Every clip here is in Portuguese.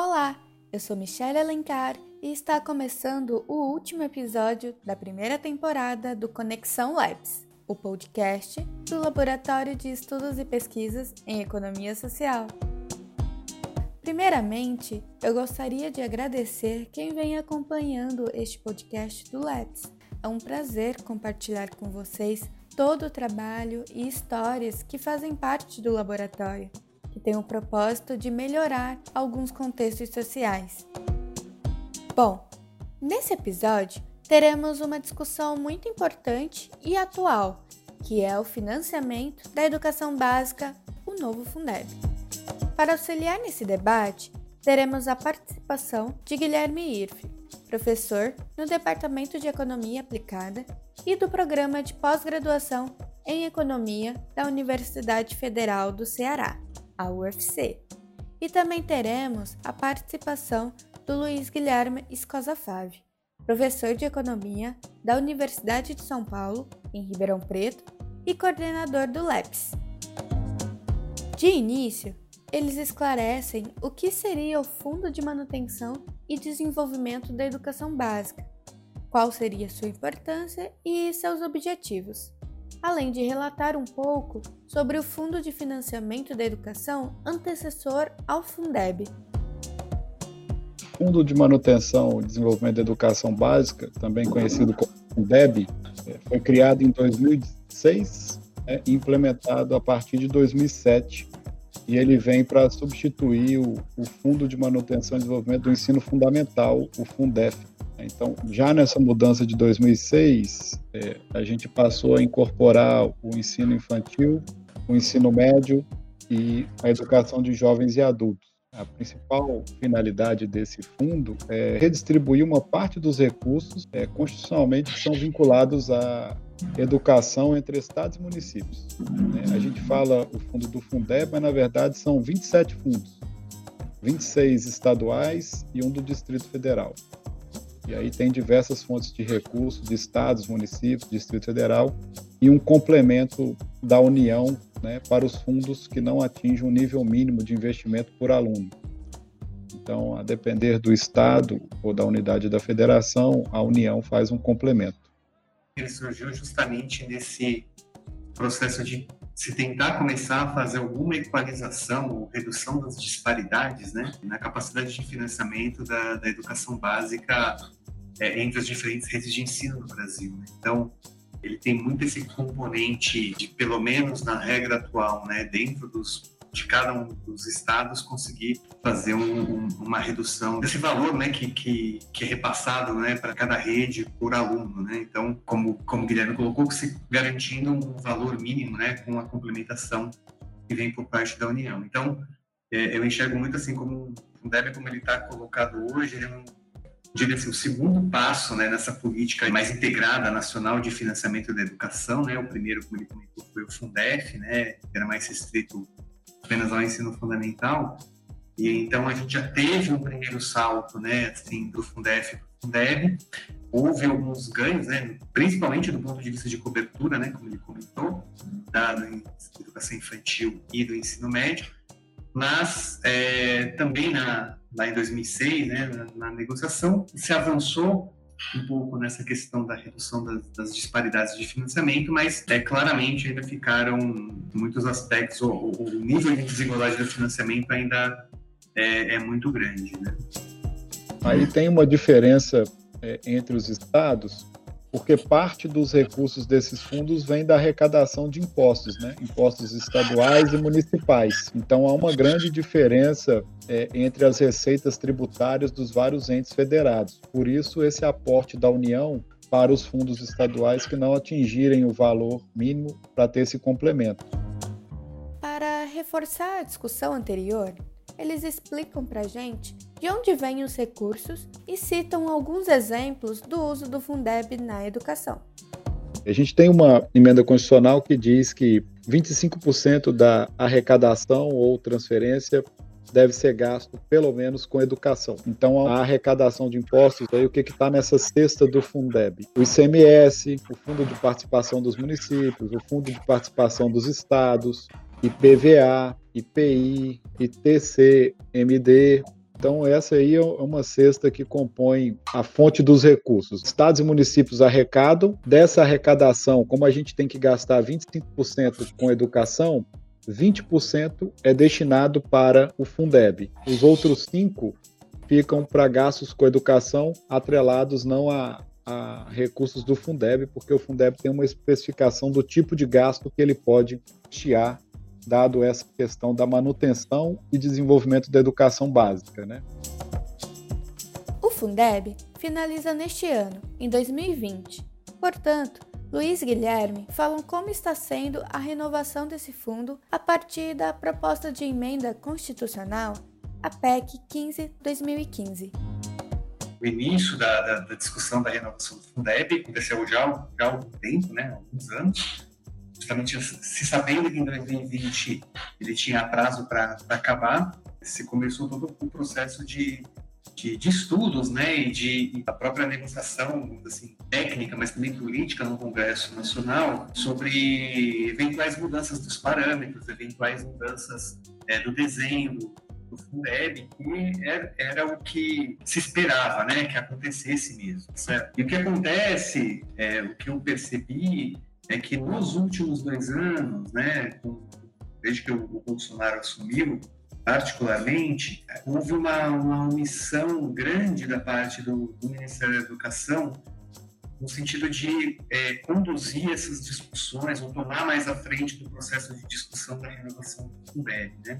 Olá, eu sou Michelle Alencar e está começando o último episódio da primeira temporada do Conexão Labs, o podcast do Laboratório de Estudos e Pesquisas em Economia Social. Primeiramente, eu gostaria de agradecer quem vem acompanhando este podcast do Labs. É um prazer compartilhar com vocês todo o trabalho e histórias que fazem parte do laboratório que tem o propósito de melhorar alguns contextos sociais. Bom, nesse episódio teremos uma discussão muito importante e atual, que é o financiamento da educação básica, o novo Fundeb. Para auxiliar nesse debate, teremos a participação de Guilherme Irfe, professor no Departamento de Economia Aplicada e do Programa de Pós-Graduação em Economia da Universidade Federal do Ceará a UFC. E também teremos a participação do Luiz Guilherme Escosa Fave, professor de Economia da Universidade de São Paulo, em Ribeirão Preto, e coordenador do LEPS. De início, eles esclarecem o que seria o Fundo de Manutenção e Desenvolvimento da Educação Básica, qual seria sua importância e seus objetivos além de relatar um pouco sobre o Fundo de Financiamento da Educação antecessor ao Fundeb. Fundo de Manutenção e Desenvolvimento da Educação Básica, também conhecido como Fundeb, é, foi criado em 2006 é, e implementado a partir de 2007. E ele vem para substituir o, o Fundo de Manutenção e Desenvolvimento do Ensino Fundamental, o Fundef, então, já nessa mudança de 2006, é, a gente passou a incorporar o ensino infantil, o ensino médio e a educação de jovens e adultos. A principal finalidade desse fundo é redistribuir uma parte dos recursos é, constitucionalmente que são vinculados à educação entre estados e municípios. Né? A gente fala o fundo do Fundeb, mas na verdade são 27 fundos, 26 estaduais e um do Distrito Federal. E aí tem diversas fontes de recursos de estados, municípios, Distrito Federal e um complemento da União né, para os fundos que não atingem o nível mínimo de investimento por aluno. Então, a depender do estado ou da unidade da federação, a União faz um complemento. Ele surgiu justamente nesse processo de se tentar começar a fazer alguma equalização ou redução das disparidades né, na capacidade de financiamento da, da educação básica é, entre as diferentes redes de ensino no Brasil. Né? Então, ele tem muito esse componente de, pelo menos na regra atual, né, dentro dos de cada um dos estados conseguir fazer um, um, uma redução desse valor, né, que, que, que é repassado, né, para cada rede por aluno, né. Então, como como o Guilherme colocou, se garantindo um valor mínimo, né, com a complementação que vem por parte da União. Então, é, eu enxergo muito assim como o DEB como ele está colocado hoje, ele é um diria assim, o segundo passo né, nessa política mais integrada nacional de financiamento da educação, né, o primeiro, como ele comentou, foi o Fundef, né, que era mais restrito apenas ao ensino fundamental, e então a gente já teve um primeiro salto, né, assim, do Fundef para o Fundeb, houve alguns ganhos, né, principalmente do ponto de vista de cobertura, né, como ele comentou, da, educação infantil e do ensino médio, mas é, também na, lá em 2006, né, na, na, negociação, se avançou um pouco nessa questão da redução das, das disparidades de financiamento, mas é, claramente ainda ficaram muitos aspectos, o, o nível de desigualdade do financiamento ainda é, é muito grande. Né? Aí tem uma diferença é, entre os estados, porque parte dos recursos desses fundos vem da arrecadação de impostos, né? impostos estaduais e municipais. Então há uma grande diferença é, entre as receitas tributárias dos vários entes federados. Por isso, esse aporte da União para os fundos estaduais que não atingirem o valor mínimo para ter esse complemento. Para reforçar a discussão anterior, eles explicam para a gente de onde vêm os recursos e citam alguns exemplos do uso do Fundeb na educação. A gente tem uma emenda constitucional que diz que 25% da arrecadação ou transferência deve ser gasto pelo menos com educação. Então, a arrecadação de impostos, aí o que está nessa cesta do Fundeb? O ICMS, o Fundo de Participação dos Municípios, o Fundo de Participação dos Estados, IPVA, IPI, ITC, MD, Então, essa aí é uma cesta que compõe a fonte dos recursos. Estados e municípios arrecadam, dessa arrecadação, como a gente tem que gastar 25% com educação, 20% é destinado para o Fundeb. Os outros 5 ficam para gastos com educação atrelados não a, a, recursos do Fundeb, porque o Fundeb tem uma especificação do tipo de gasto que ele pode tirar dado essa questão da manutenção e desenvolvimento da educação básica. Né? O Fundeb finaliza neste ano, em 2020. Portanto, Luiz Guilherme falam como está sendo a renovação desse fundo a partir da proposta de emenda constitucional, a PEC 15-2015. O início da, da, da, discussão da renovação do Fundeb aconteceu já, já há algum tempo, né, há alguns anos, justamente se sabendo que em 2020 ele tinha prazo para acabar, se começou todo o processo de, de, de estudos, né, e de a própria negociação, assim, técnica, mas também política no Congresso Nacional sobre eventuais mudanças dos parâmetros, eventuais mudanças é, do desenho do Fundeb, que era, era, o que se esperava, né, que acontecesse mesmo, certo? E o que acontece, é, o que eu percebi é que nos últimos dois anos, né, desde que o Bolsonaro assumiu, particularmente, houve uma, uma omissão grande da parte do, do Ministério da Educação no sentido de é, conduzir essas discussões ou tomar mais à frente do processo de discussão da renovação do Fundeb, né?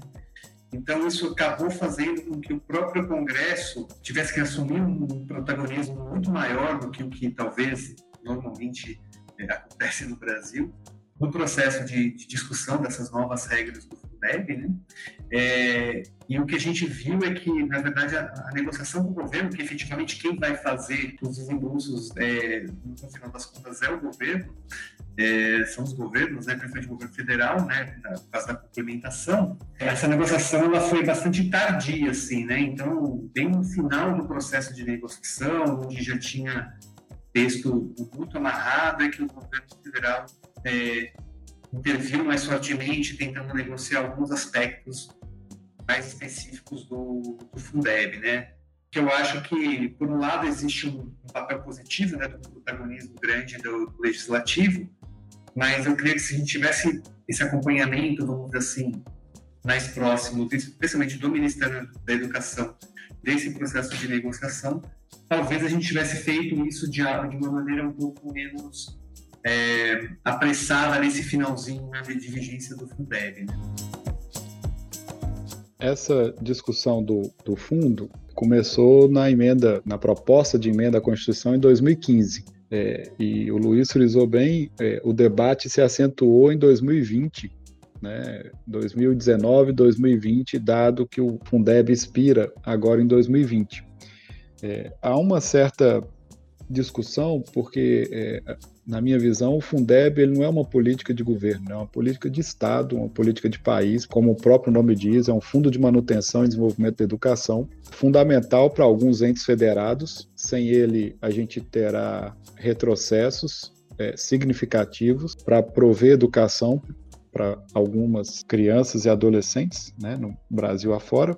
Então, isso acabou fazendo com que o próprio Congresso tivesse que assumir um protagonismo muito maior do que o que talvez normalmente acontece no Brasil, no processo de, de, discussão dessas novas regras do Fundeb, né? É, e o que a gente viu é que, na verdade, a, a, negociação com o governo, que efetivamente quem vai fazer os desembolsos, é, no final das contas, é o governo, é, são os governos, né, principalmente o governo federal, né, por causa da complementação, essa negociação ela foi bastante tardia, assim, né, então, bem no final do processo de negociação, onde já tinha texto muito amarrado é que o governo federal é, interviu mais fortemente, tentando negociar alguns aspectos mais específicos do, do Fundeb, né? Que eu acho que, por um lado, existe um, um papel positivo né, do protagonismo grande do, do, legislativo, mas eu queria que se a gente tivesse esse acompanhamento, vamos dizer assim, mais próximo, especialmente do Ministério da Educação, desse processo de negociação, talvez a gente tivesse feito isso de, de uma maneira um pouco menos é, apressada nesse finalzinho né, de vigência do Fundeb. Né? Essa discussão do, do fundo começou na emenda, na proposta de emenda à Constituição em 2015. É, e o Luiz frisou bem, é, o debate se acentuou em 2020, né, 2019, 2020, dado que o Fundeb expira agora em 2020. É, há uma certa discussão, porque, é, na minha visão, o Fundeb ele não é uma política de governo, é uma política de Estado, uma política de país, como o próprio nome diz, é um fundo de manutenção e desenvolvimento da educação, fundamental para alguns entes federados. Sem ele, a gente terá retrocessos é, significativos para prover educação para algumas crianças e adolescentes, né, no Brasil afora.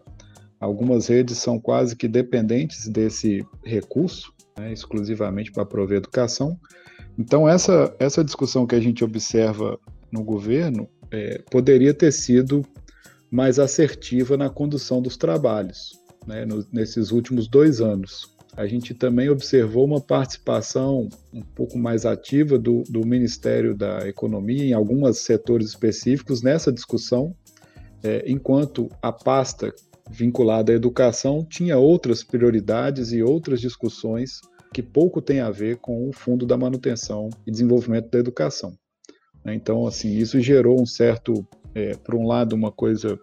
Algumas redes são quase que dependentes desse recurso, né, exclusivamente para prover educação. Então, essa, essa discussão que a gente observa no governo é, poderia ter sido mais assertiva na condução dos trabalhos, né, no, nesses últimos dois anos. A gente também observou uma participação um pouco mais ativa do, do Ministério da Economia em alguns setores específicos nessa discussão, é, enquanto a pasta vinculada à educação tinha outras prioridades e outras discussões que pouco tem a ver com o Fundo da Manutenção e Desenvolvimento da Educação. Né? Então, assim, isso gerou um certo, é, por um lado, uma coisa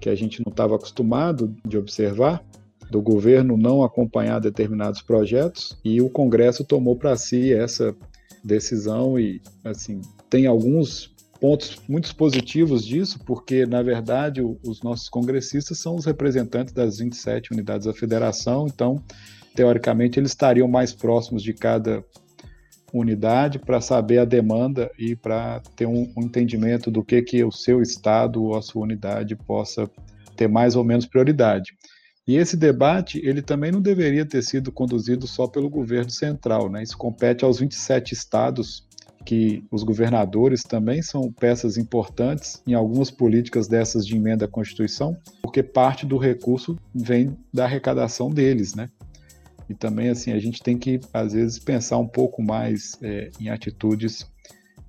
que a gente não estava acostumado de observar, do governo não acompanhar determinados projetos, e o Congresso tomou para si essa decisão e, assim, tem alguns pontos muito positivos disso, porque, na verdade, os nossos congressistas são os representantes das 27 unidades da federação, então, teoricamente, eles estariam mais próximos de cada unidade para saber a demanda e para ter um, um, entendimento do que, que o seu estado ou a sua unidade possa ter mais ou menos prioridade. E esse debate, ele também não deveria ter sido conduzido só pelo governo central, né? Isso compete aos 27 estados que os governadores também são peças importantes em algumas políticas dessas de emenda à Constituição, porque parte do recurso vem da arrecadação deles, né? E também, assim, a gente tem que, às vezes, pensar um pouco mais é, em atitudes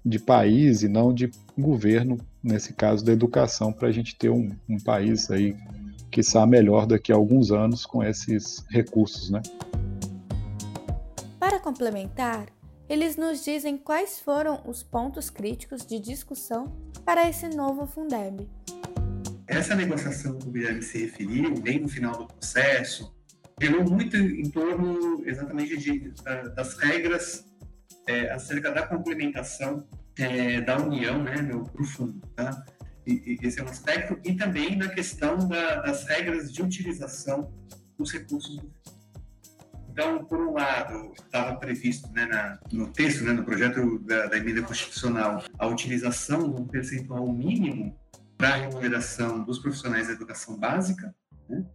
de país e não de governo, nesse caso da educação, para a gente ter um, um país aí que está melhor daqui a alguns anos com esses recursos, né? Para complementar, eles nos dizem quais foram os pontos críticos de discussão para esse novo Fundeb. Essa negociação que o Guilherme se referiu, bem no final do processo, girou muito em torno exatamente de, das regras é, acerca da complementação é, da União né, para o fundo. Tá? E, e, esse é um aspecto, e também na questão da, das regras de utilização dos recursos do fundo. Então, por um lado, estava previsto né, na, no texto, né, no projeto da, da, emenda constitucional, a utilização de um percentual mínimo para a remuneração dos profissionais da educação básica. Né?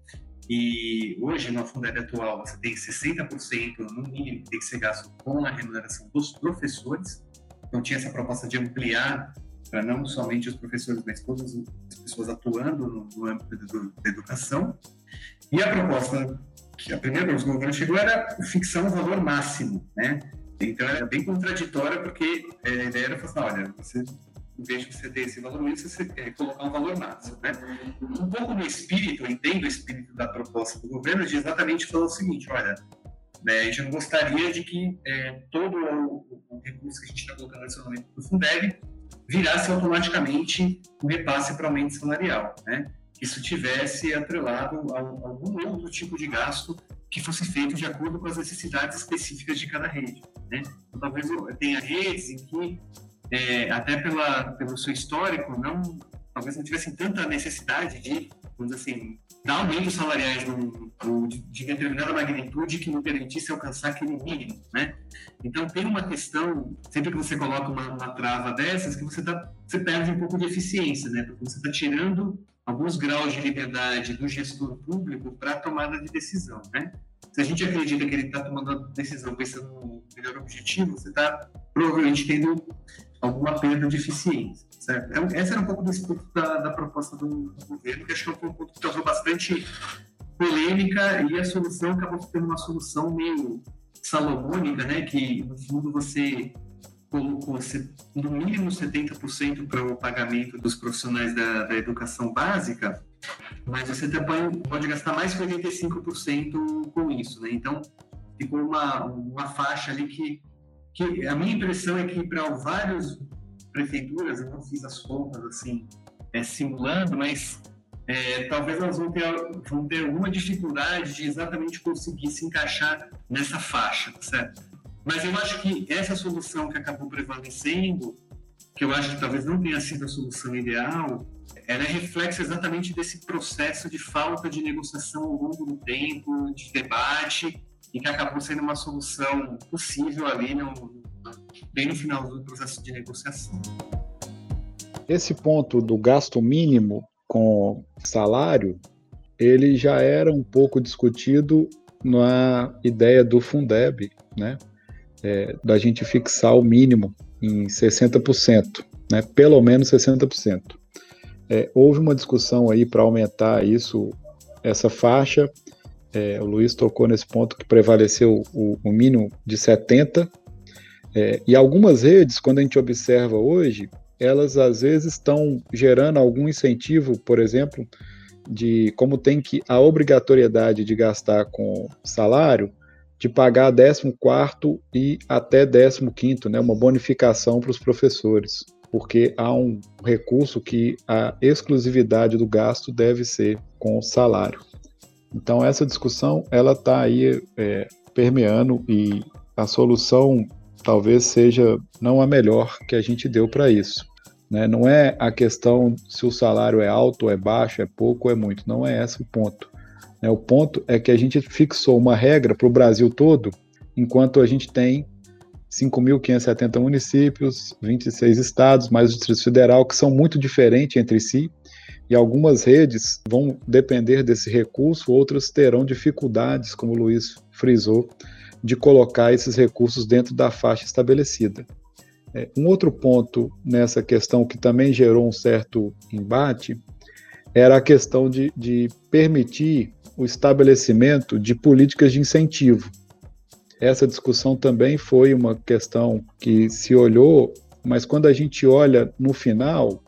E hoje, na Fundeb atual, você tem 60% no mínimo que tem que ser gasto com a remuneração dos professores. Então, tinha essa proposta de ampliar para não somente os professores, mas todas as pessoas atuando no, no âmbito da educação. E a proposta que a primeira vez que o governo chegou era fixar um valor máximo, né? Então era bem contraditória porque é, a ideia era falar, olha, você em vez de você ter esse valor mínimo, você é, colocar um valor máximo, né? Um pouco no espírito, eu entendo o espírito da proposta do governo de exatamente falar o seguinte, olha, né, a gente não gostaria de que é, todo o, o, recurso que a gente está colocando momento do Fundeb virasse automaticamente um repasse para aumento salarial, né? Isso tivesse atrelado a, algum outro tipo de gasto que fosse feito de acordo com as necessidades específicas de cada rede. Né? Então, talvez tenha redes em que, é, até pela, pelo seu histórico, não, talvez não tivessem tanta necessidade de, vamos dizer assim, dar aumentos salariais de, determinada magnitude que não permitisse alcançar aquele mínimo. Né? Então, tem uma questão, sempre que você coloca uma, uma trava dessas, que você, tá, você perde um pouco de eficiência, né? porque você está tirando alguns graus de liberdade do gestor público para a tomada de decisão, né? Se a gente acredita que ele está tomando a decisão pensando no melhor objetivo, você está provavelmente tendo alguma perda de eficiência, certo? É essa era um pouco do espírito da, da proposta do, governo, que acho que é um ponto que causou bastante polêmica e a solução acabou sendo uma solução meio salomônica, né? Que no fundo você colocou no mínimo 70% para o pagamento dos profissionais da, da, educação básica, mas você também pode gastar mais que 85% com isso, né? Então, ficou uma, uma faixa ali que, que a minha impressão é que para várias prefeituras, eu não fiz as contas assim, é, simulando, mas é, talvez elas vão ter, vão ter alguma dificuldade de exatamente conseguir se encaixar nessa faixa, certo? Mas eu acho que essa solução que acabou prevalecendo, que eu acho que talvez não tenha sido a solução ideal, ela é reflexo exatamente desse processo de falta de negociação ao longo do tempo, de debate, e que acabou sendo uma solução possível ali no, bem no final do processo de negociação. Esse ponto do gasto mínimo com salário, ele já era um pouco discutido na ideia do Fundeb, né? é, da gente fixar o mínimo em 60%, né, pelo menos 60%. É, houve uma discussão aí para aumentar isso, essa faixa. É, o Luiz tocou nesse ponto que prevaleceu o, o mínimo de 70%. É, e algumas redes, quando a gente observa hoje, elas às vezes estão gerando algum incentivo, por exemplo, de como tem que a obrigatoriedade de gastar com salário, de pagar 14 e até 15, né, uma bonificação para os professores, porque há um recurso que a exclusividade do gasto deve ser com salário. Então essa discussão ela está aí é, permeando e a solução talvez seja não a melhor que a gente deu para isso. Né? Não é a questão se o salário é alto, é baixo, é pouco, é muito. Não é esse o ponto. Né? O ponto é que a gente fixou uma regra para o Brasil todo, enquanto a gente tem 5.570 municípios, 26 estados, mais o Distrito Federal, que são muito diferentes entre si, E algumas redes vão depender desse recurso, outras terão dificuldades, como o Luiz frisou, de colocar esses recursos dentro da faixa estabelecida. É, um outro ponto nessa questão que também gerou um certo embate era a questão de, de permitir o estabelecimento de políticas de incentivo. Essa discussão também foi uma questão que se olhou, mas quando a gente olha no final,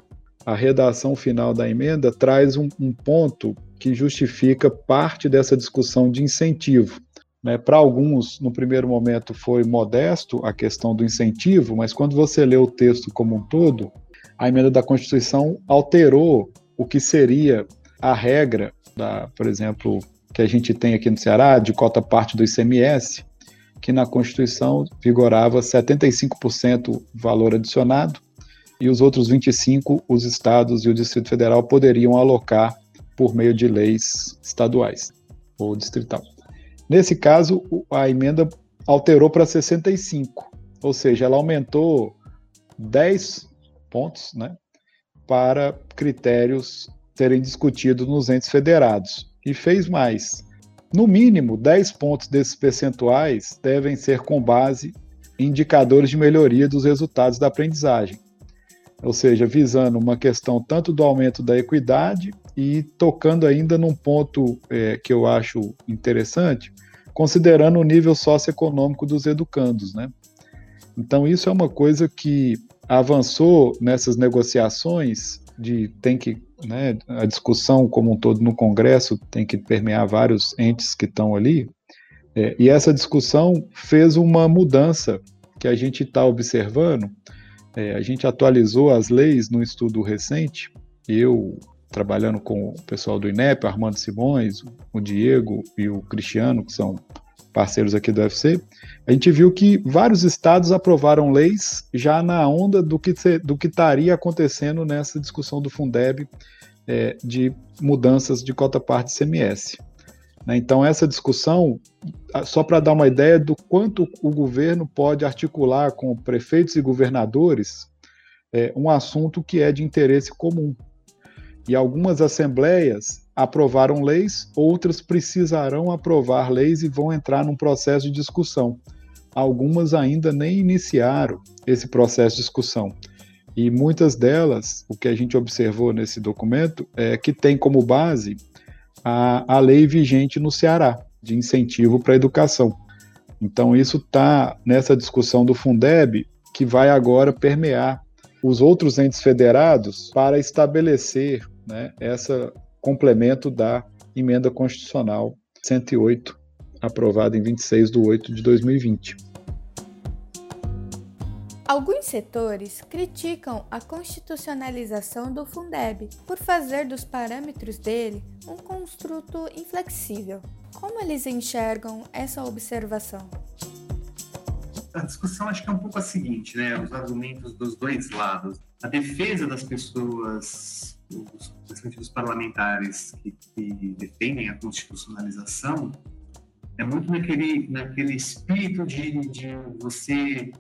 a redação final da emenda traz um, um ponto que justifica parte dessa discussão de incentivo. Né? Para alguns, no primeiro momento, foi modesto a questão do incentivo, mas quando você lê o texto como um todo, a emenda da Constituição alterou o que seria a regra, da, por exemplo, que a gente tem aqui no Ceará, de cota parte do ICMS, que na Constituição vigorava 75% valor adicionado e os outros 25 os estados e o Distrito Federal poderiam alocar por meio de leis estaduais ou distrital. Nesse caso, a emenda alterou para 65, ou seja, ela aumentou 10 pontos né, para critérios serem discutidos nos entes federados. E fez mais. No mínimo, 10 pontos desses percentuais devem ser com base em indicadores de melhoria dos resultados da aprendizagem ou seja, visando uma questão tanto do aumento da equidade e tocando ainda num ponto é, que eu acho interessante, considerando o nível socioeconômico dos educandos, né? Então isso é uma coisa que avançou nessas negociações de tem que né, a discussão como um todo no Congresso tem que permear vários entes que estão ali é, e essa discussão fez uma mudança que a gente está observando é, a gente atualizou as leis no estudo recente, eu trabalhando com o pessoal do INEP, Armando Simões, o Diego e o Cristiano, que são parceiros aqui do UFC, a gente viu que vários estados aprovaram leis já na onda do que, do que estaria acontecendo nessa discussão do Fundeb é, de mudanças de cota parte CMS. Né? Então, essa discussão, só para dar uma ideia do quanto o governo pode articular com prefeitos e governadores é, um assunto que é de interesse comum. E algumas assembleias aprovaram leis, outras precisarão aprovar leis e vão entrar num processo de discussão. Algumas ainda nem iniciaram esse processo de discussão. E muitas delas, o que a gente observou nesse documento, é que tem como base a, a lei vigente no Ceará, de incentivo para a educação. Então, isso está nessa discussão do Fundeb, que vai agora permear os outros entes federados para estabelecer né, esse complemento da emenda constitucional 108, aprovada em 26 de 8 de 2020. Alguns setores criticam a constitucionalização do Fundeb por fazer dos parâmetros dele um construto inflexível. Como eles enxergam essa observação? A discussão acho que é um pouco a seguinte, né? Os argumentos dos dois lados. A defesa das pessoas, dos parlamentares que, que defendem a constitucionalização, é muito naquele, naquele espírito de, de você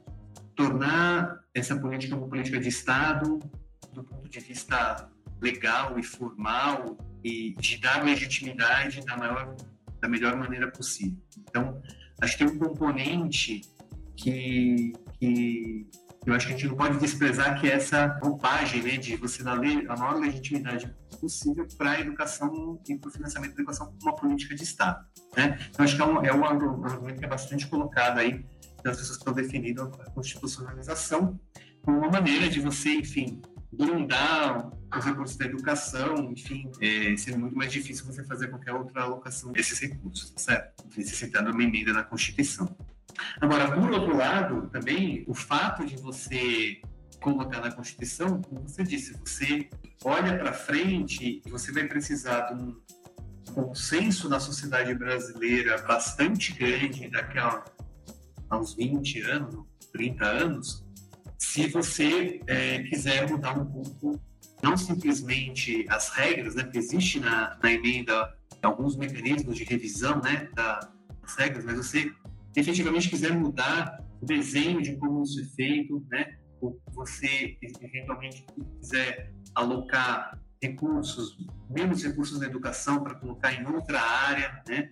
tornar essa política uma política de Estado do ponto de vista legal e formal e de dar legitimidade da maior da melhor maneira possível. Então, acho que tem um componente que, que eu acho que a gente não pode desprezar que é essa roupagem né, de você dar a maior legitimidade possível para a educação e para o financiamento da educação como uma política de Estado. Né? Então, acho que é um, é um argumento que é bastante colocado aí as pessoas estão definindo a constitucionalização como uma maneira de você, enfim, blindar os recursos da educação, enfim, é, sendo muito mais difícil você fazer qualquer outra alocação desses recursos, tá certo? Necessitando uma emenda na Constituição. Agora, por outro lado, também, o fato de você colocar na Constituição, como você disse, você olha para frente e você vai precisar de um consenso na sociedade brasileira bastante grande daqui a há uns 20 anos, 30 anos, se você é, quiser mudar um pouco, não simplesmente as regras, né, que existe na, na emenda alguns mecanismos de revisão né, da, das regras, mas você efetivamente quiser mudar o desenho de como isso é feito, né, ou você eventualmente quiser alocar recursos, menos recursos na educação para colocar em outra área, né?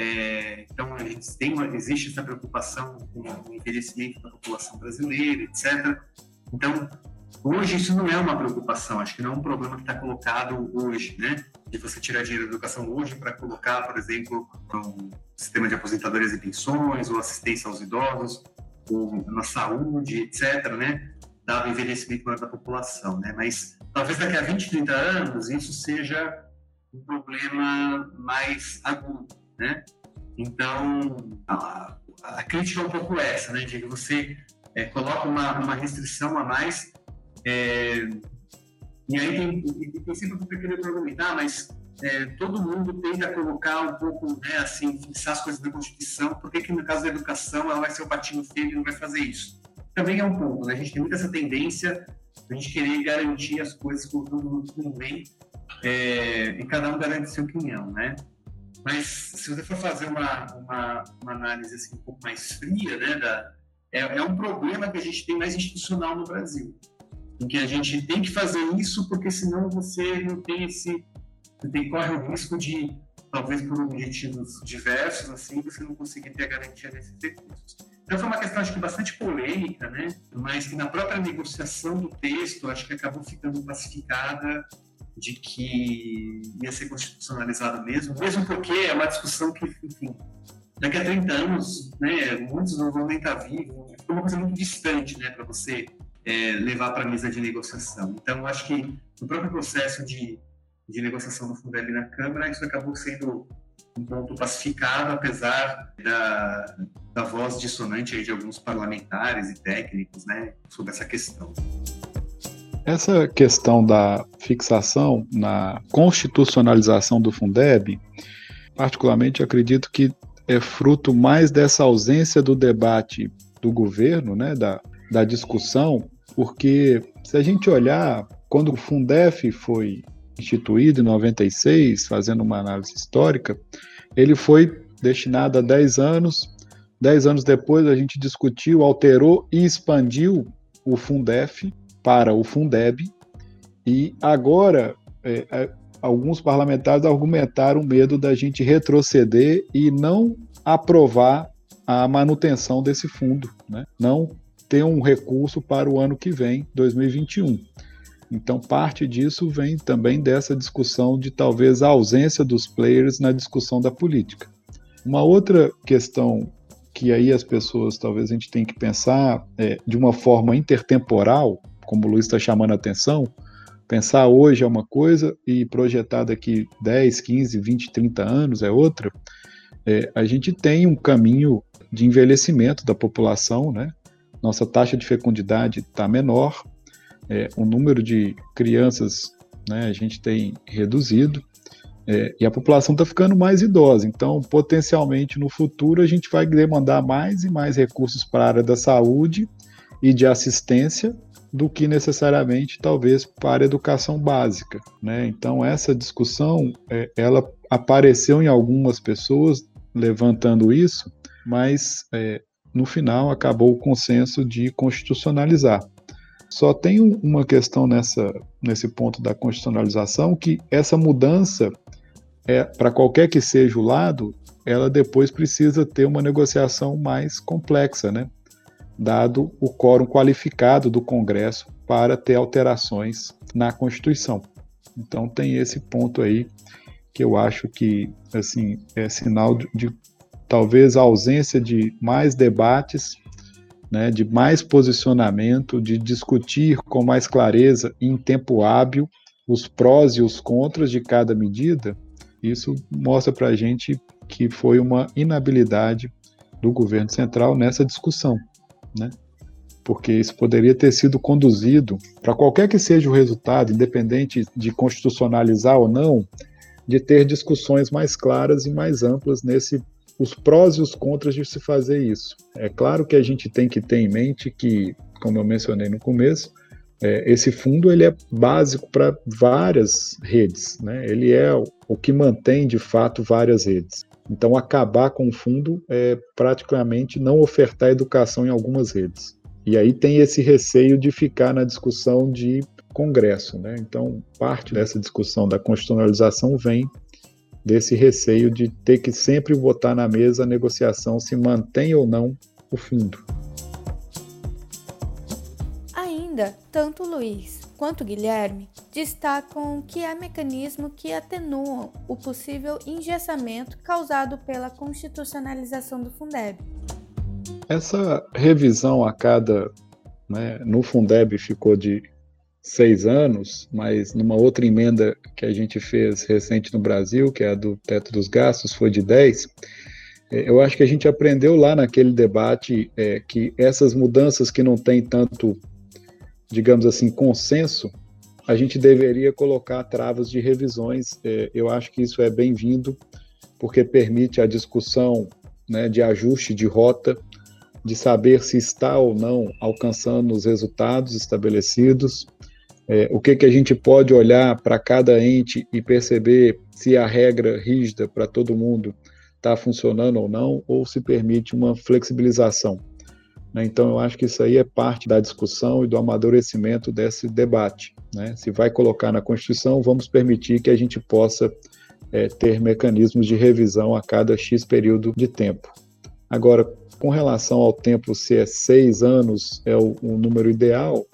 É, então, uma, existe essa preocupação com o envelhecimento da população brasileira, etc. Então, hoje isso não é uma preocupação, acho que não é um problema que está colocado hoje, né? De você tirar dinheiro da educação hoje para colocar, por exemplo, no sistema de aposentadorias e pensões, ou assistência aos idosos, ou na saúde, etc., né? Dado o envelhecimento da população, né? Mas talvez daqui a 20, 30 anos isso seja um problema mais agudo né? Então, a, a, crítica é um pouco essa, né? De que você é, coloca uma, uma restrição a mais é, e aí tem, tem sempre um pequeno problema, ah, mas é, todo mundo tenta colocar um pouco, né, assim, fixar as coisas na Constituição, por que, que no caso da educação ela vai ser o patinho feio e não vai fazer isso? Também é um ponto, né? A gente tem muita essa tendência a gente querer garantir as coisas todo mundo convém é, e cada um garante seu opinião, né? Mas se você for fazer uma, uma, uma análise assim, um pouco mais fria, né, da, é, é, um problema que a gente tem mais institucional no Brasil, em que a gente tem que fazer isso porque senão você não tem esse, você tem, corre o risco de, talvez por objetivos diversos, assim, você não conseguir ter a garantia desses recursos. Então foi uma questão, acho que bastante polêmica, né? Mas que na própria negociação do texto, acho que acabou ficando pacificada de que ia ser constitucionalizado mesmo, mesmo porque é uma discussão que, enfim, daqui a 30 anos, né, muitos não vão nem estar vivos, é uma coisa muito distante, né, para você é, levar para a mesa de negociação. Então, acho que no próprio processo de, de negociação do Fundeb na Câmara, isso acabou sendo um ponto pacificado, apesar da, da voz dissonante de alguns parlamentares e técnicos, né, sobre essa questão. Essa questão da fixação na constitucionalização do Fundeb, particularmente acredito que é fruto mais dessa ausência do debate do governo, né, da, da discussão, porque se a gente olhar, quando o Fundef foi instituído em 96, fazendo uma análise histórica, ele foi destinado a 10 anos. 10 anos depois a gente discutiu, alterou e expandiu o Fundef para o Fundeb, e agora é, é, alguns parlamentares argumentaram o medo da gente retroceder e não aprovar a manutenção desse fundo, né? não ter um recurso para o ano que vem, 2021. Então, parte disso vem também dessa discussão de talvez a ausência dos players na discussão da política. Uma outra questão que aí as pessoas talvez a gente tem que pensar é, de uma forma intertemporal como o Luiz está chamando a atenção, pensar hoje é uma coisa e projetar daqui 10, 15, 20, 30 anos é outra, é, a gente tem um caminho de envelhecimento da população, né? Nossa taxa de fecundidade está menor, é, o número de crianças né, a gente tem reduzido, é, e a população está ficando mais idosa. Então, potencialmente, no futuro, a gente vai demandar mais e mais recursos para a área da saúde e de assistência do que necessariamente talvez para a educação básica, né? Então essa discussão é, ela apareceu em algumas pessoas levantando isso, mas é, no final acabou o consenso de constitucionalizar. Só tem uma questão nessa nesse ponto da constitucionalização que essa mudança é para qualquer que seja o lado, ela depois precisa ter uma negociação mais complexa, né? Dado o quórum qualificado do Congresso para ter alterações na Constituição. Então tem esse ponto aí que eu acho que assim é sinal de, de talvez a ausência de mais debates, né, de mais posicionamento, de discutir com mais clareza em tempo hábil os prós e os contras de cada medida. Isso mostra para a gente que foi uma inabilidade do governo central nessa discussão né? Porque isso poderia ter sido conduzido, para qualquer que seja o resultado, independente de constitucionalizar ou não, de ter discussões mais claras e mais amplas nesse os prós e os contras de se fazer isso. É claro que a gente tem que ter em mente que, como eu mencionei no começo, é, esse fundo ele é básico para várias redes, né? Ele é o, o que mantém de fato várias redes. Então, acabar com o fundo é praticamente não ofertar educação em algumas redes. E aí tem esse receio de ficar na discussão de Congresso. Né? Então, parte dessa discussão da constitucionalização vem desse receio de ter que sempre botar na mesa a negociação se mantém ou não o fundo. Ainda, tanto Luiz quanto Guilherme destacam que há mecanismos que atenuam o possível engessamento causado pela constitucionalização do Fundeb. Essa revisão a cada. Né, no Fundeb ficou de seis anos, mas numa outra emenda que a gente fez recente no Brasil, que é a do teto dos gastos, foi de 10. É, eu acho que a gente aprendeu lá naquele debate é, que essas mudanças que não têm tanto, digamos assim, consenso, a gente deveria colocar travas de revisões. É, eu acho que isso é bem-vindo, porque permite a discussão né, de ajuste de rota, de saber se está ou não alcançando os resultados estabelecidos, é, o que, que a gente pode olhar para cada ente e perceber se a regra rígida para todo mundo está funcionando ou não, ou se permite uma flexibilização. Né? Então, eu acho que isso aí é parte da discussão e do amadurecimento desse debate. Né? Se vai colocar na Constituição, vamos permitir que a gente possa é, ter mecanismos de revisão a cada X período de tempo. Agora, com relação ao tempo, se é seis anos é o, o número ideal,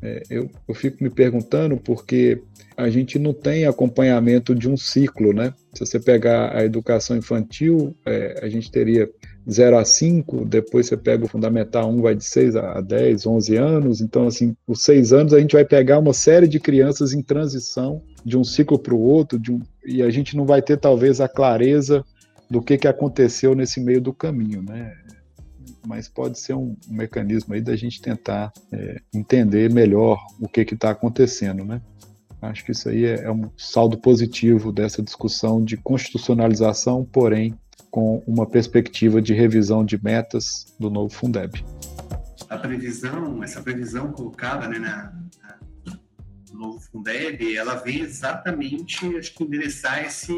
é, eu, eu fico me perguntando porque a gente não tem acompanhamento de um ciclo, né? Se você pegar a educação infantil, é, a gente teria 0 a 5, depois você pega o fundamental 1, vai de 6 a 10, 11 anos. Então, assim, os 6 anos a gente vai pegar uma série de crianças em transição de um ciclo para o outro, um, e a gente não vai ter talvez a clareza do que, que aconteceu nesse meio do caminho, né? mas pode ser um, um mecanismo aí da gente tentar é, entender melhor o que está acontecendo, né? Acho que isso aí é, é um saldo positivo dessa discussão de constitucionalização, porém com uma perspectiva de revisão de metas do novo Fundeb. A previsão, essa previsão colocada né, na, na, no novo Fundeb, ela vem exatamente, acho que endereçar esse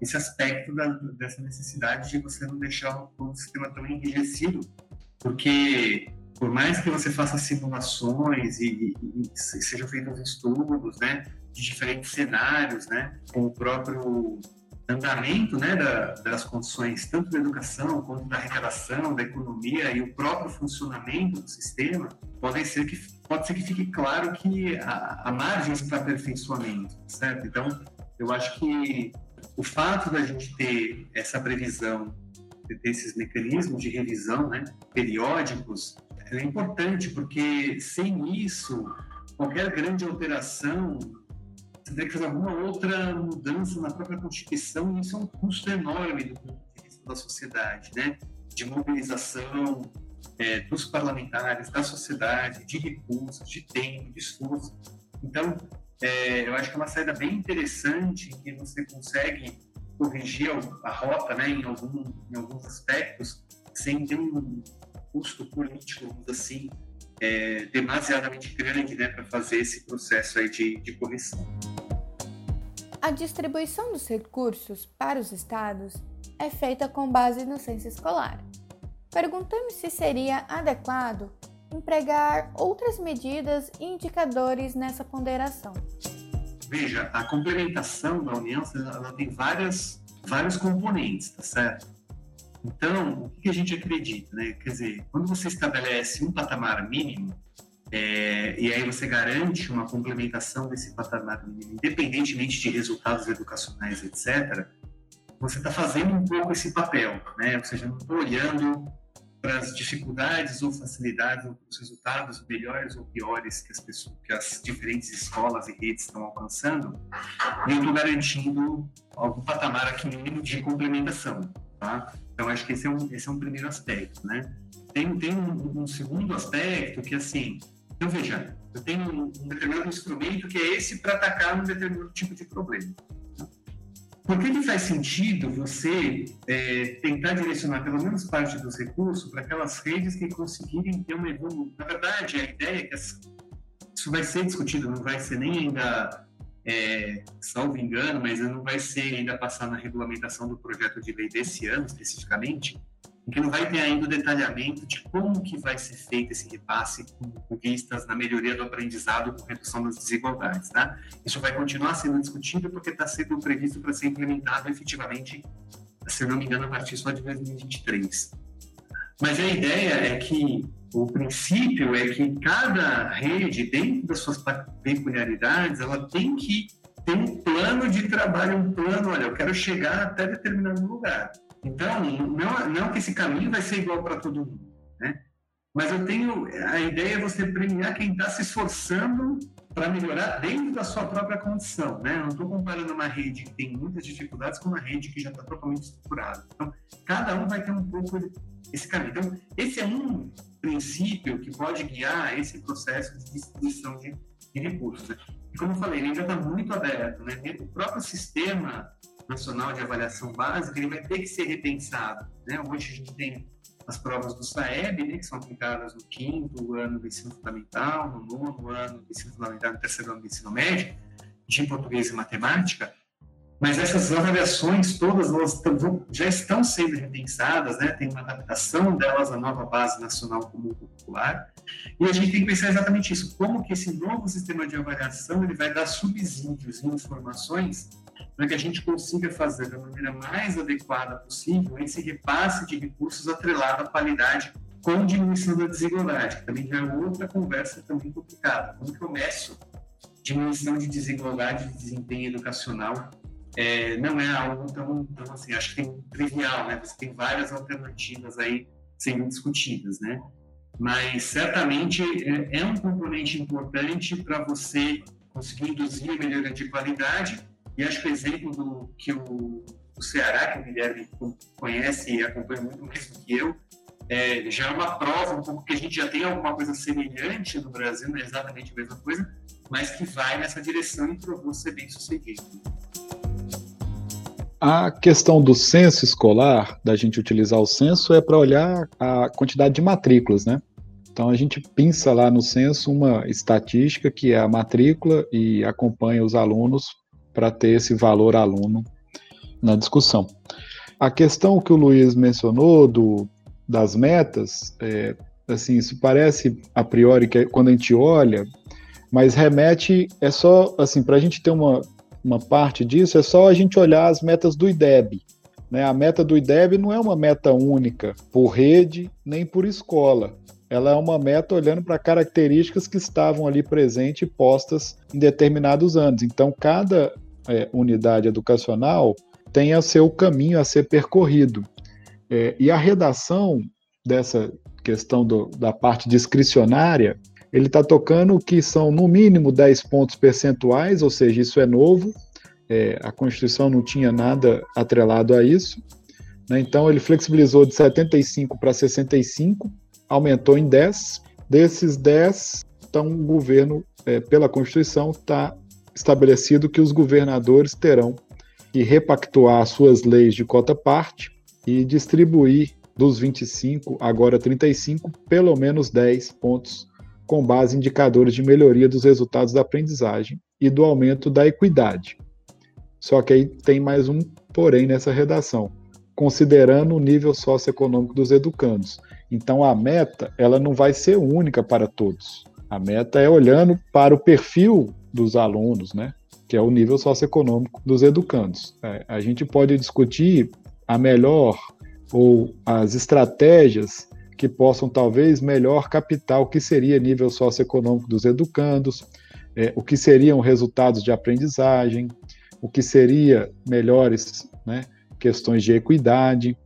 esse aspecto da, dessa necessidade de você não deixar o sistema tão enrijecido, porque por mais que você faça simulações e, e, e sejam feitos estudos, né, de diferentes cenários, né, com o próprio andamento, né, da, das condições tanto da educação quanto da arrecadação, da economia e o próprio funcionamento do sistema, pode ser que pode ser que fique claro que há margens para aperfeiçoamento, certo? Então, eu acho que o fato da gente ter essa previsão, de ter esses mecanismos de revisão né, periódicos, é importante, porque sem isso, qualquer grande alteração, você tem que fazer alguma outra mudança na própria Constituição, e isso é um custo enorme do ponto de vista da sociedade, né? de mobilização é, dos parlamentares, da sociedade, de recursos, de tempo, de esforço. Então, é, eu acho que é uma saída bem interessante que você consegue corrigir a rota né, em, algum, em alguns aspectos sem ter um custo político, vamos assim, é, demasiadamente grande né, para fazer esse processo aí de, de correção. A distribuição dos recursos para os estados é feita com base no censo escolar. Perguntamos se seria adequado empregar outras medidas e indicadores nessa ponderação. Veja, a complementação da União ela tem várias, vários componentes, tá certo? Então, o que a gente acredita, né? Quer dizer, quando você estabelece um patamar mínimo, é, e aí você garante uma complementação desse patamar mínimo, independentemente de resultados educacionais, etc., você está fazendo um pouco esse papel, né? Ou seja, não estou olhando para as dificuldades ou facilidades, ou os resultados melhores ou piores que as pessoas, que as diferentes escolas e redes estão alcançando, e eu estou garantindo algum patamar aqui mínimo de complementação, tá? Então acho que esse é um esse é um primeiro aspecto, né? Tem tem um, um segundo aspecto que assim, então veja, eu tenho um, determinado instrumento que é esse para atacar um determinado tipo de problema. Por que, que faz sentido você é, tentar direcionar pelo menos parte dos recursos para aquelas redes que conseguirem ter uma evolução? Na verdade, a ideia é que as, isso vai ser discutido, não vai ser nem ainda, é, salvo engano, mas não vai ser ainda passar na regulamentação do projeto de lei desse ano, especificamente, que não vai ter ainda o detalhamento de como que vai ser feito esse repasse com vistas na melhoria do aprendizado com redução das desigualdades, tá? Isso vai continuar sendo discutido porque está sendo previsto para ser implementado efetivamente, se não me engano, a partir só de 2023. Mas a ideia é que o princípio é que cada rede, dentro das suas peculiaridades, ela tem que ter um plano de trabalho, um plano, olha, eu quero chegar até determinado lugar. Então, não, não que esse caminho vai ser igual para todo mundo, né? Mas eu tenho a ideia é você premiar quem está se esforçando para melhorar dentro da sua própria condição, né? Eu não estou comparando uma rede que tem muitas dificuldades com uma rede que já está totalmente estruturada. Então, cada um vai ter um pouco esse caminho. Então, esse é um princípio que pode guiar esse processo de distribuição de, de recursos. Né? E como eu falei, ele ainda está muito aberto, né? O próprio sistema Nacional de Avaliação Básica, ele vai ter que ser repensado. Né? Hoje a gente tem as provas do SAEB, né, que são aplicadas no quinto ano do ensino fundamental, no nono ano do ensino fundamental, no terceiro ano do ensino médio, de português e matemática, mas essas avaliações todas elas já estão sendo repensadas, né? tem uma adaptação delas à nova base nacional comum popular, e a gente tem que pensar exatamente isso, como que esse novo sistema de avaliação ele vai dar subsídios e informações para que a gente consiga fazer da maneira mais adequada possível esse repasse de recursos atrelado à qualidade com diminuição da desigualdade, que também já é outra conversa também complicada. Como que eu meço diminuição de desigualdade de desempenho educacional? É, não é algo tão, tão assim, acho que tem trivial, né? Você tem várias alternativas aí sendo discutidas, né? Mas certamente é, é um componente importante para você conseguir induzir a melhoria de qualidade e acho que o exemplo do, que o, o Ceará, que o Guilherme conhece e acompanha muito mais do que eu, é, já é uma prova um pouco que a gente já tem alguma coisa semelhante no Brasil, não é exatamente a mesma coisa, mas que vai nessa direção e provou ser bem sucedido. A questão do censo escolar, da gente utilizar o censo, é para olhar a quantidade de matrículas, né? Então a gente pinça lá no censo uma estatística que é a matrícula e acompanha os alunos para ter esse valor aluno na discussão. A questão que o Luiz mencionou do, das metas, é, assim, isso parece a priori que é quando a gente olha, mas remete é só assim para a gente ter uma, uma parte disso é só a gente olhar as metas do IDEB. Né? A meta do IDEB não é uma meta única por rede nem por escola. Ela é uma meta olhando para características que estavam ali presentes e postas em determinados anos. Então, cada é, unidade educacional tenha seu caminho a ser percorrido. É, e a redação dessa questão do, da parte discricionária, ele está tocando que são no mínimo 10 pontos percentuais, ou seja, isso é novo, é, a Constituição não tinha nada atrelado a isso. Né? Então, ele flexibilizou de 75 para 65, aumentou em 10. Desses 10, então, o governo, é, pela Constituição, está estabelecido que os governadores terão que repactuar suas leis de cota parte e distribuir dos 25, agora 35, pelo menos 10 pontos com base em indicadores de melhoria dos resultados da aprendizagem e do aumento da equidade. Só que aí tem mais um porém nessa redação, considerando o nível socioeconômico dos educandos. Então a meta, ela não vai ser única para todos. A meta é olhando para o perfil dos alunos, né? Que é o nível socioeconômico dos educandos. É, a gente pode discutir a melhor ou as estratégias que possam talvez melhor captar o que seria nível socioeconômico dos educandos, é, o que seriam resultados de aprendizagem, o que seria melhores né, questões de equidade.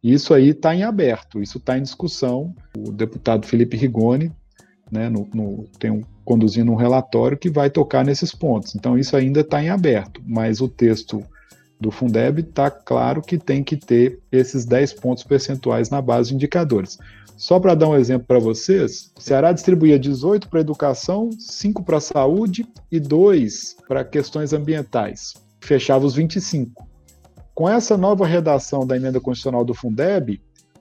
Isso aí está em aberto, isso está em discussão. O deputado Felipe Rigoni né, no, no, tem um, conduzindo um relatório que vai tocar nesses pontos. Então, isso ainda está em aberto, mas o texto do Fundeb está claro que tem que ter esses 10 pontos percentuais na base de indicadores. Só para dar um exemplo para vocês, o Ceará distribuía 18 para educação, 5 para saúde e 2 para questões ambientais. Fechava os 25. Com essa nova redação da emenda constitucional do Fundeb,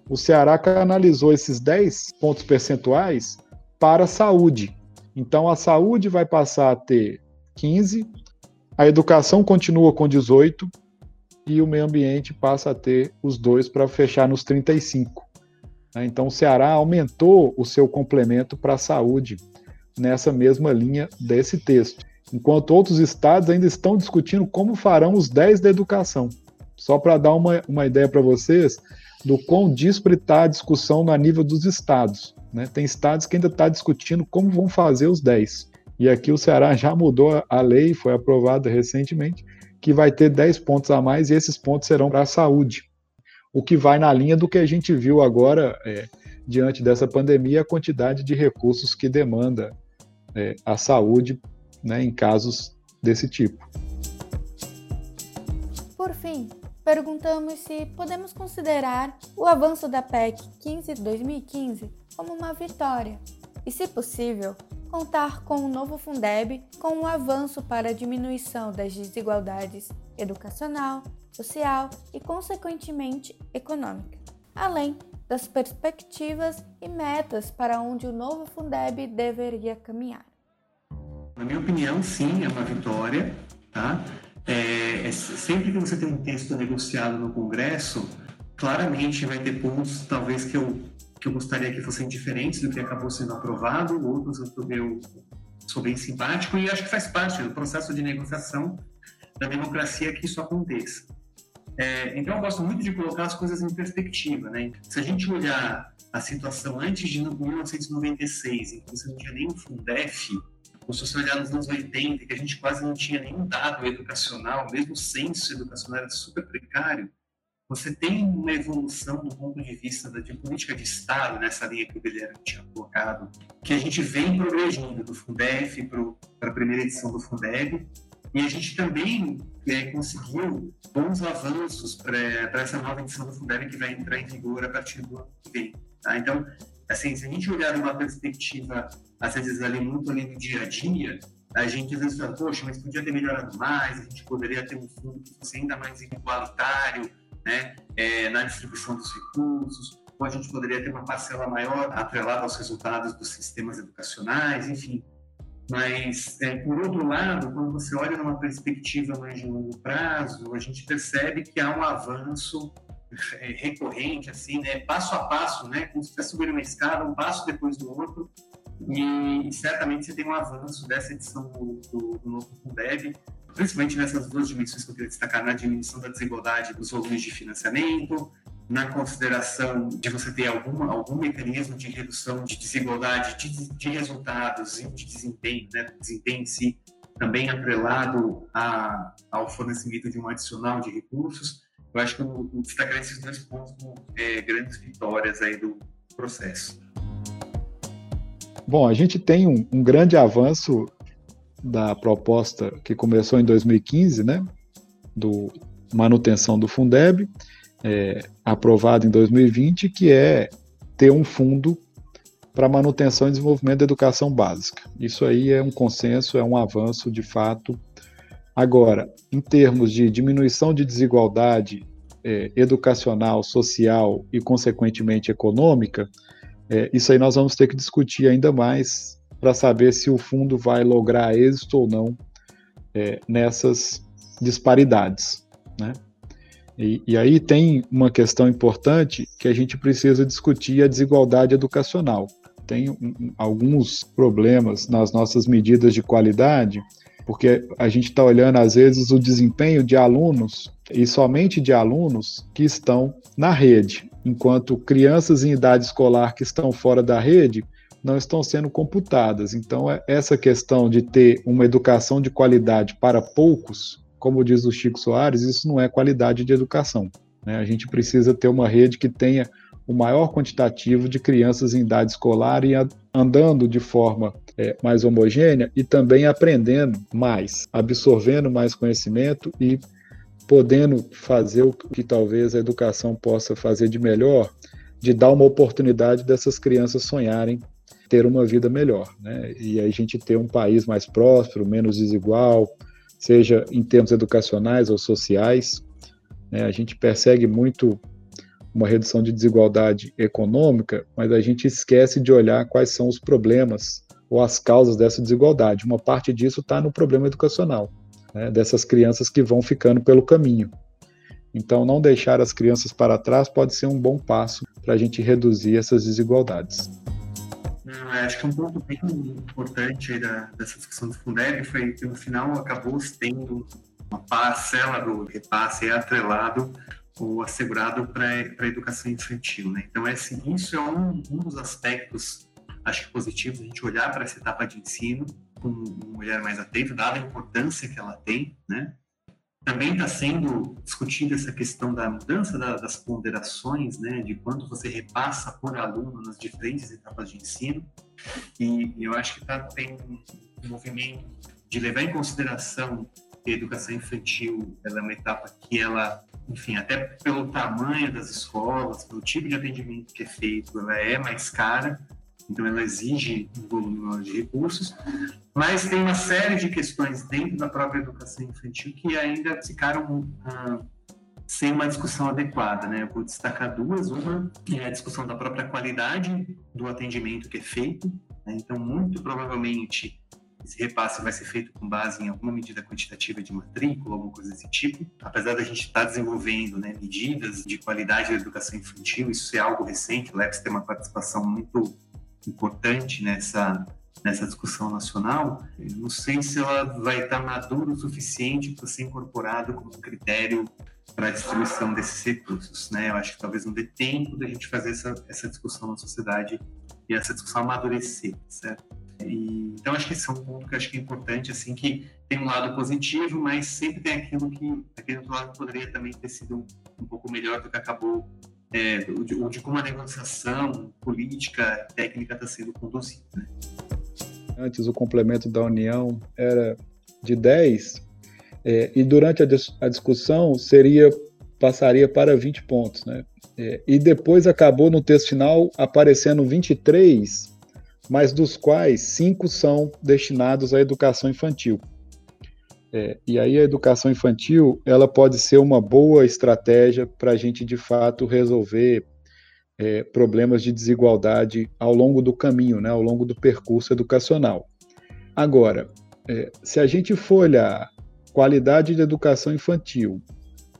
o Ceará canalizou esses 10 pontos percentuais para a saúde. Então, a saúde vai passar a ter 15, a educação continua com 18 e o meio ambiente passa a ter os dois para fechar nos 35. Né? Então o Ceará aumentou o seu complemento para a saúde nessa mesma linha desse texto, enquanto outros estados ainda estão discutindo como farão os 10 da educação. Só para dar uma, uma ideia para vocês do quão dísparo está a discussão no nível dos estados. Né? Tem estados que ainda estão tá discutindo como vão fazer os 10. E aqui o Ceará já mudou a lei, foi aprovada recentemente, que vai ter 10 pontos a mais e esses pontos serão para a saúde. O que vai na linha do que a gente viu agora, é, diante dessa pandemia, a quantidade de recursos que demanda é, a saúde né, em casos desse tipo. Por fim, perguntamos se podemos considerar o avanço da PEC 15-2015 como uma vitória e, se possível, contar com o novo Fundeb com um avanço para a diminuição das desigualdades educacional, social e, consequentemente, econômica, além das perspectivas e metas para onde o novo Fundeb deveria caminhar. Na minha opinião, sim, é uma vitória, tá? É, é, sempre que você tem um texto negociado no Congresso, claramente vai ter pontos, talvez, que eu, que eu gostaria que fossem diferentes do que acabou sendo aprovado, outros eu, eu sou bem simpático e acho que faz parte do processo de negociação da democracia que isso aconteça. É, então, eu gosto muito de colocar as coisas em perspectiva. Né? Se a gente olhar a situação antes de 1996, em que você não tinha nem um Fundef, ou se você olhar nos anos 80, que a gente quase não tinha nenhum dado educacional, mesmo o censo educacional era super precário, você tem uma evolução do ponto de vista da de política de Estado, nessa linha que o Guilherme tinha colocado, que a gente vem progredindo do Fundef para a primeira edição do Fundeb, e a gente também é, conseguiu bons avanços para essa nova edição do Fundeb que vai entrar em vigor a partir do ano que vem. Tá? Então, assim, se a gente olhar uma perspectiva às vezes ali muito ali no dia a dia, a gente às vezes fala, poxa, mas podia ter melhorado mais, a gente poderia ter um fundo que fosse ainda mais igualitário, né, é, na distribuição dos recursos, ou a gente poderia ter uma parcela maior atrelada aos resultados dos sistemas educacionais, enfim. Mas, é, por outro lado, quando você olha numa perspectiva mais de longo prazo, a gente percebe que há um avanço é, recorrente, assim, né, passo a passo, né, como se estivesse subindo uma escada, um passo depois do outro, e, certamente você tem um avanço dessa edição do, do, do novo Fundeb, principalmente nessas duas dimensões que eu queria destacar, na diminuição da desigualdade dos volumes de financiamento, na consideração de você ter algum, algum mecanismo de redução de desigualdade de, de resultados e de desempenho, né, desempenho em si, também atrelado a, ao fornecimento de um adicional de recursos. Eu acho que eu, destacaria esses dois pontos como é, grandes vitórias aí do processo. Bom, a gente tem um, um grande avanço da proposta que começou em 2015, né, do manutenção do Fundeb, é, aprovado em 2020, que é ter um fundo para manutenção e desenvolvimento da educação básica. Isso aí é um consenso, é um avanço de fato. Agora, em termos de diminuição de desigualdade é, educacional, social e, consequentemente, econômica, é, isso aí nós vamos ter que discutir ainda mais para saber se o fundo vai lograr êxito ou não é, nessas disparidades. Né? E, e, aí tem uma questão importante que a gente precisa discutir a desigualdade educacional. Tem um, alguns problemas nas nossas medidas de qualidade, porque a gente está olhando às vezes o desempenho de alunos e somente de alunos que estão na rede enquanto crianças em idade escolar que estão fora da rede não estão sendo computadas. Então, é essa questão de ter uma educação de qualidade para poucos, como diz o Chico Soares, isso não é qualidade de educação. Né? A gente precisa ter uma rede que tenha o maior quantitativo de crianças em idade escolar e andando de forma é, mais homogênea e também aprendendo mais, absorvendo mais conhecimento e podendo fazer o que talvez a educação possa fazer de melhor, de dar uma oportunidade dessas crianças sonharem ter uma vida melhor, né? E a gente ter um país mais próspero, menos desigual, seja em termos educacionais ou sociais. Né? A gente persegue muito uma redução de desigualdade econômica, mas a gente esquece de olhar quais são os problemas ou as causas dessa desigualdade. Uma parte disso está no problema educacional né, dessas crianças que vão ficando pelo caminho. Então, não deixar as crianças para trás pode ser um bom passo para a gente reduzir essas desigualdades. Acho que um ponto bem importante da, dessa discussão do Fundeb foi que no final acabou tendo uma parcela do repasse atrelado ou assegurado para a educação infantil. Né? Então, assim, isso é um, um dos aspectos, acho que positivos, a gente olhar para essa etapa de ensino com um olhar mais atento, dada a importância que ela tem, né? Também está sendo discutida essa questão da mudança da, das ponderações, né, de quanto você repassa por aluno nas diferentes etapas de ensino. E eu acho que está tendo um movimento de levar em consideração que a educação infantil ela é uma etapa que ela, enfim, até pelo tamanho das escolas, pelo tipo de atendimento que é feito, ela é mais cara, então ela exige um volume maior de recursos, mas tem uma série de questões dentro da própria educação infantil que ainda ficaram ah, sem uma discussão adequada, né? Eu vou destacar duas. Uma é a discussão da própria qualidade do atendimento que é feito. Né? Então, muito provavelmente, esse repasse vai ser feito com base em alguma medida quantitativa de matrícula, alguma coisa desse tipo. Apesar da gente estar tá desenvolvendo né, medidas de qualidade da educação infantil, isso é algo recente. O LEPS tem uma participação muito importante nessa nessa discussão nacional, não sei se ela vai estar madura o suficiente para ser incorporado como critério para a distribuição desses recursos, né? Eu acho que talvez não dê tempo da gente fazer essa, essa discussão na sociedade e essa discussão amadurecer, certo? E, então acho que esse é um ponto que acho que é importante, assim, que tem um lado positivo, mas sempre tem aquilo que aquele outro lado poderia também ter sido um pouco melhor do que acabou é, de, de como a negociação política, técnica está sendo conduzida. Antes o complemento da União era de 10, é, e durante a, dis a, discussão seria passaria para 20 pontos. Né? É, e depois acabou no texto final aparecendo 23, mas dos quais cinco são destinados à educação infantil. É, e aí a educação infantil ela pode ser uma boa estratégia para a gente de fato resolver é, problemas de desigualdade ao longo do caminho, né, ao longo do percurso educacional. Agora, é, se a gente for olhar qualidade de educação infantil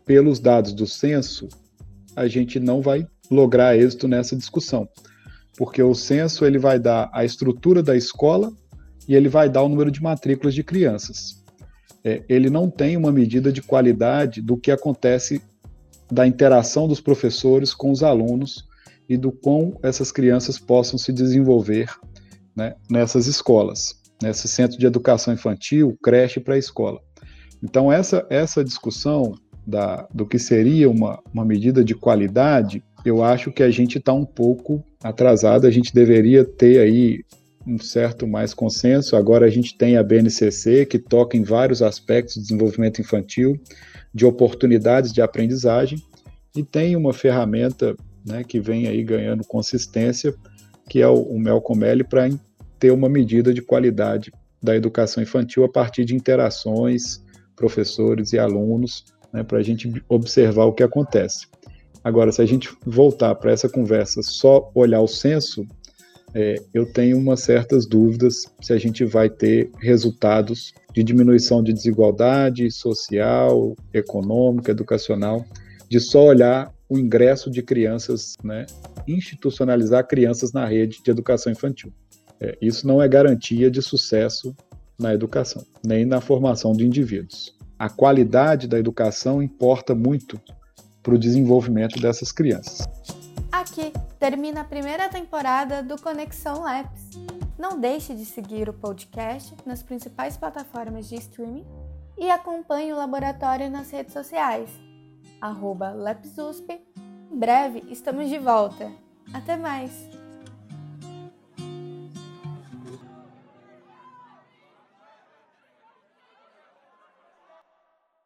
pelos dados do censo, a gente não vai lograr êxito nessa discussão, porque o censo ele vai dar a estrutura da escola e ele vai dar o número de matrículas de crianças é, ele não tem uma medida de qualidade do que acontece da interação dos professores com os alunos e do quão essas crianças possam se desenvolver né, nessas escolas, nesse centro de educação infantil, creche para escola. Então, essa, essa discussão da, do que seria uma, uma medida de qualidade, eu acho que a gente está um pouco atrasado, a gente deveria ter aí um certo mais consenso. Agora a gente tem a BNCC, que toca em vários aspectos do desenvolvimento infantil, de oportunidades de aprendizagem, e tem uma ferramenta né, que vem aí ganhando consistência, que é o, o Melcomel, para ter uma medida de qualidade da educação infantil a partir de interações, professores e alunos, né, para a gente observar o que acontece. Agora, se a gente voltar para essa conversa só olhar o censo, é, eu tenho umas certas dúvidas se a gente vai ter resultados de diminuição de desigualdade social, econômica, educacional, de só olhar o ingresso de crianças, né, institucionalizar crianças na rede de educação infantil. É, isso não é garantia de sucesso na educação, nem na formação de indivíduos. A qualidade da educação importa muito para o desenvolvimento dessas crianças. Aqui termina a primeira temporada do Conexão Labs. Não deixe de seguir o podcast nas principais plataformas de streaming e acompanhe o laboratório nas redes sociais. Arroba Em breve estamos de volta. Até mais!